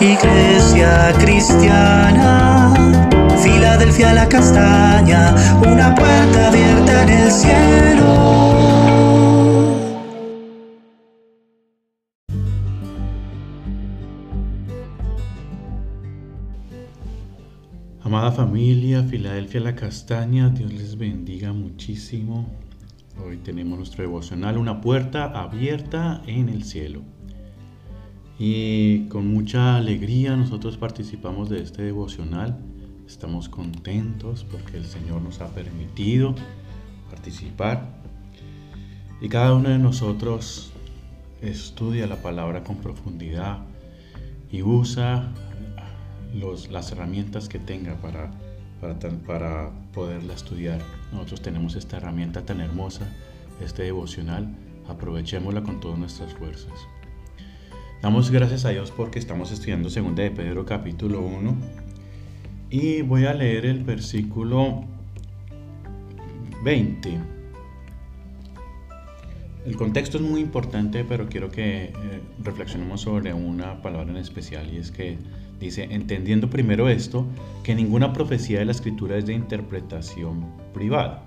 Iglesia cristiana, Filadelfia la castaña, una puerta abierta en el cielo. Amada familia, Filadelfia la Castaña, Dios les bendiga muchísimo. Hoy tenemos nuestro devocional, una puerta abierta en el cielo. Y con mucha alegría nosotros participamos de este devocional. Estamos contentos porque el Señor nos ha permitido participar. Y cada uno de nosotros estudia la palabra con profundidad y usa las herramientas que tenga para, para, para poderla estudiar. Nosotros tenemos esta herramienta tan hermosa, este devocional. Aprovechémosla con todas nuestras fuerzas. Damos gracias a Dios porque estamos estudiando 2 de Pedro capítulo 1 y voy a leer el versículo 20. El contexto es muy importante, pero quiero que eh, reflexionemos sobre una palabra en especial y es que dice, entendiendo primero esto, que ninguna profecía de la escritura es de interpretación privada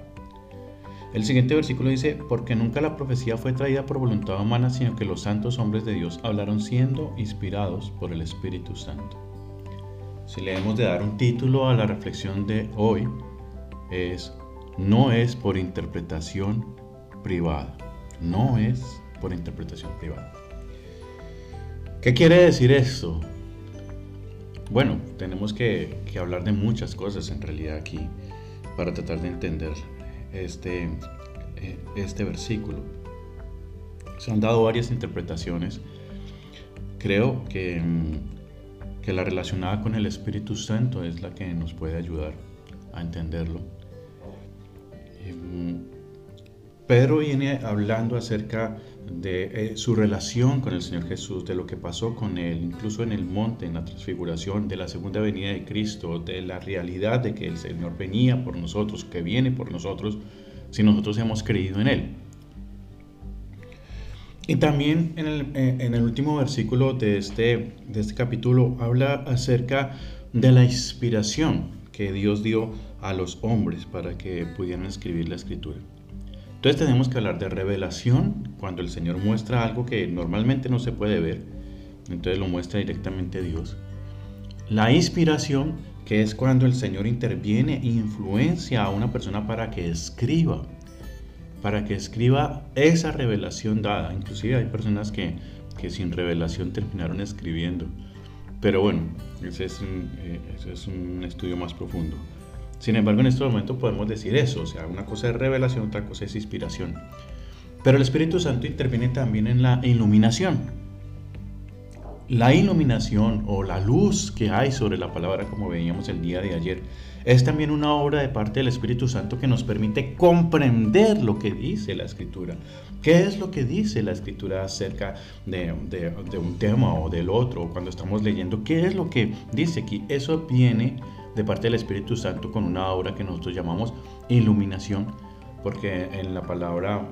el siguiente versículo dice, porque nunca la profecía fue traída por voluntad humana, sino que los santos hombres de Dios hablaron siendo inspirados por el Espíritu Santo. Si le hemos de dar un título a la reflexión de hoy, es, no es por interpretación privada. No es por interpretación privada. ¿Qué quiere decir esto? Bueno, tenemos que, que hablar de muchas cosas en realidad aquí para tratar de entender este, eh, este versículo. Se han dado varias interpretaciones. Creo que, mm, que la relacionada con el Espíritu Santo es la que nos puede ayudar a entenderlo. Mm, Pedro viene hablando acerca de eh, su relación con el Señor Jesús, de lo que pasó con Él, incluso en el monte, en la transfiguración, de la segunda venida de Cristo, de la realidad de que el Señor venía por nosotros, que viene por nosotros, si nosotros hemos creído en Él. Y también en el, eh, en el último versículo de este, de este capítulo habla acerca de la inspiración que Dios dio a los hombres para que pudieran escribir la escritura. Entonces tenemos que hablar de revelación, cuando el Señor muestra algo que normalmente no se puede ver, entonces lo muestra directamente Dios. La inspiración, que es cuando el Señor interviene e influencia a una persona para que escriba, para que escriba esa revelación dada. Inclusive hay personas que, que sin revelación terminaron escribiendo. Pero bueno, ese es eh, ese es un estudio más profundo. Sin embargo, en este momento podemos decir eso, o sea, una cosa es revelación, otra cosa es inspiración. Pero el Espíritu Santo interviene también en la iluminación. La iluminación o la luz que hay sobre la palabra, como veíamos el día de ayer, es también una obra de parte del Espíritu Santo que nos permite comprender lo que dice la Escritura. ¿Qué es lo que dice la Escritura acerca de, de un tema o del otro? Cuando estamos leyendo, ¿qué es lo que dice aquí? Eso viene de parte del Espíritu Santo con una obra que nosotros llamamos iluminación, porque en la palabra,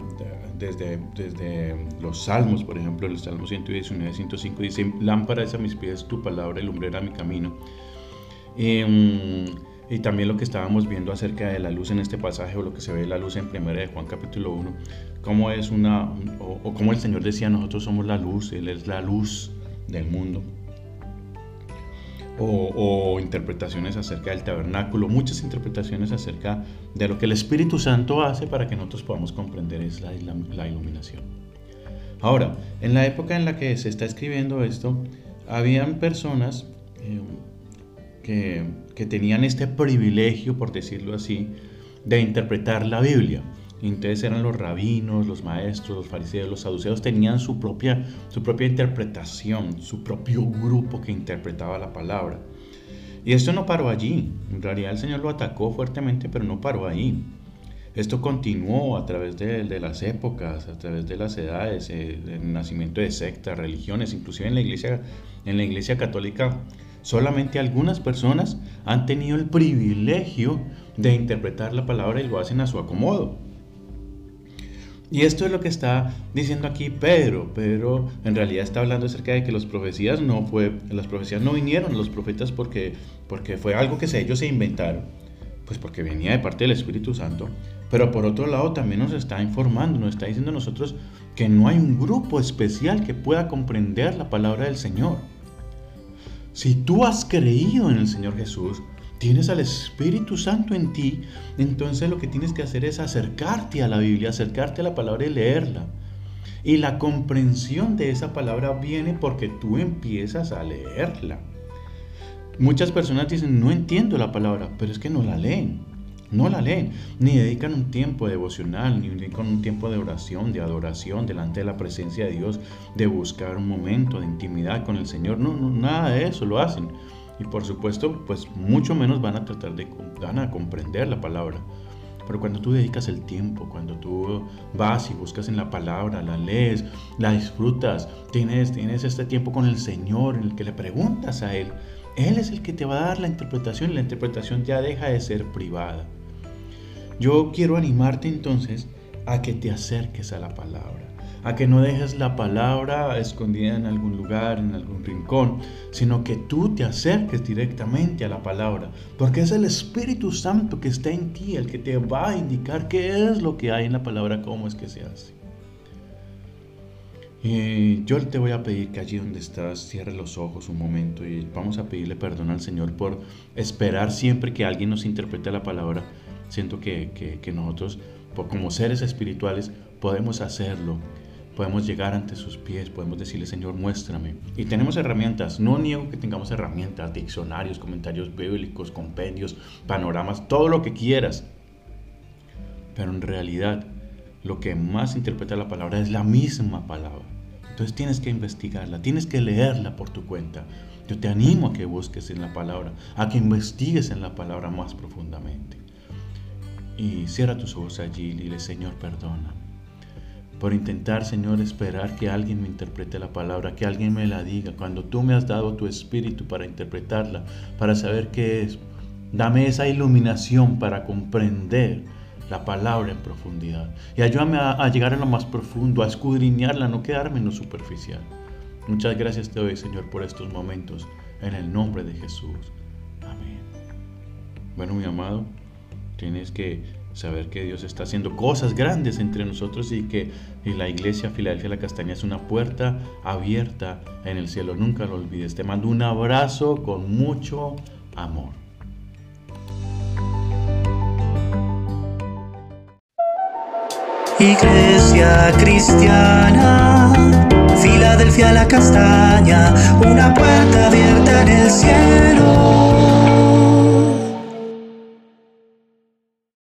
desde, desde los salmos, por ejemplo, el Salmo 119, 105 dice, lámpara es a mis pies tu palabra y lumbrera mi camino. Em, y también lo que estábamos viendo acerca de la luz en este pasaje, o lo que se ve la luz en 1 de Juan capítulo 1, cómo es una, o, o cómo el Señor decía, nosotros somos la luz, Él es la luz del mundo o, interpretaciones acerca del tabernáculo, muchas interpretaciones acerca de lo que el Espíritu Santo hace para que nosotros podamos comprender es la, iluminación. Ahora, en la época en la que se está escribiendo esto, habían personas eh, que, que tenían este privilegio, por decirlo así, de interpretar la Biblia. Entonces eran los rabinos, los maestros, los fariseos, los saduceos, tenían su propia, su propia interpretación, su propio grupo que interpretaba la palabra. Y esto no paró allí. En realidad el Señor lo atacó fuertemente, pero no paró ahí. Esto continuó a través de, las épocas, a través de las edades, eh, el nacimiento de sectas, religiones, inclusive en la iglesia, en la iglesia católica. Solamente algunas personas han tenido el privilegio de interpretar la palabra y lo hacen a su acomodo. Y esto es lo que está diciendo aquí Pedro. Pedro en realidad está hablando acerca de que las profecías no fue, las profecías no vinieron los profetas porque, porque fue algo que ellos se inventaron, pues porque venía de parte del Espíritu Santo. Pero por otro lado también nos está informando, nos está diciendo a nosotros que no hay un grupo especial que pueda comprender la palabra del Señor. Si tú has creído en el Señor Jesús, tienes al Espíritu Santo en ti, entonces lo que tienes que hacer es acercarte a la Biblia, acercarte a la palabra y leerla. Y la comprensión de esa palabra viene porque tú empiezas a leerla. Muchas personas dicen, no entiendo la palabra, pero es que no la leen. No la leen, ni dedican un tiempo devocional, ni dedican un tiempo de oración, de adoración delante de la presencia de Dios, de buscar un momento de intimidad con el Señor. No, no nada de eso lo hacen. Y por supuesto, pues mucho menos van a tratar de van a comprender la palabra. Pero cuando tú dedicas el tiempo, cuando tú vas y buscas en la palabra, la lees, la disfrutas, tienes, tienes este tiempo con el Señor en el que le preguntas a Él, Él es el que te va a dar la interpretación y la interpretación ya deja de ser privada. Yo quiero animarte entonces a que te acerques a la palabra, a que no dejes la palabra escondida en algún lugar, en algún rincón, sino que tú te acerques directamente a la palabra, porque es el Espíritu Santo que está en ti el que te va a indicar qué es lo que hay en la palabra, cómo es que se hace. Y yo te voy a pedir que allí donde estás cierres los ojos un momento y vamos a pedirle perdón al Señor por esperar siempre que alguien nos interprete la palabra Siento que, nosotros, como seres espirituales, podemos hacerlo. Podemos llegar ante sus pies, podemos decirle, Señor, muéstrame. Y tenemos herramientas. No niego que tengamos herramientas, diccionarios, comentarios bíblicos, compendios, panoramas, todo lo que quieras. Pero en realidad, lo que más interpreta la palabra es la misma palabra. Entonces tienes que investigarla, tienes que leerla por tu cuenta. Yo te animo a que busques en la palabra, a que investigues en la palabra más profundamente. Y cierra tus ojos allí y dile, Señor, perdona. Por intentar, Señor, esperar que alguien me interprete la palabra, que alguien me la diga, cuando tú me has dado tu espíritu para interpretarla, para saber qué es. Dame esa iluminación para comprender la palabra en profundidad. Y ayúdame a, a, llegar a lo más profundo, a escudriñarla, no quedarme en lo superficial. Muchas gracias te doy, Señor, por estos momentos. En el nombre de Jesús. Amén. Bueno, mi amado. Tienes que saber que Dios está haciendo cosas grandes entre nosotros y que la iglesia Filadelfia La Castaña es una puerta abierta en el cielo. Nunca lo olvides. Te mando un abrazo con mucho amor. Iglesia cristiana, Filadelfia la castaña, una puerta abierta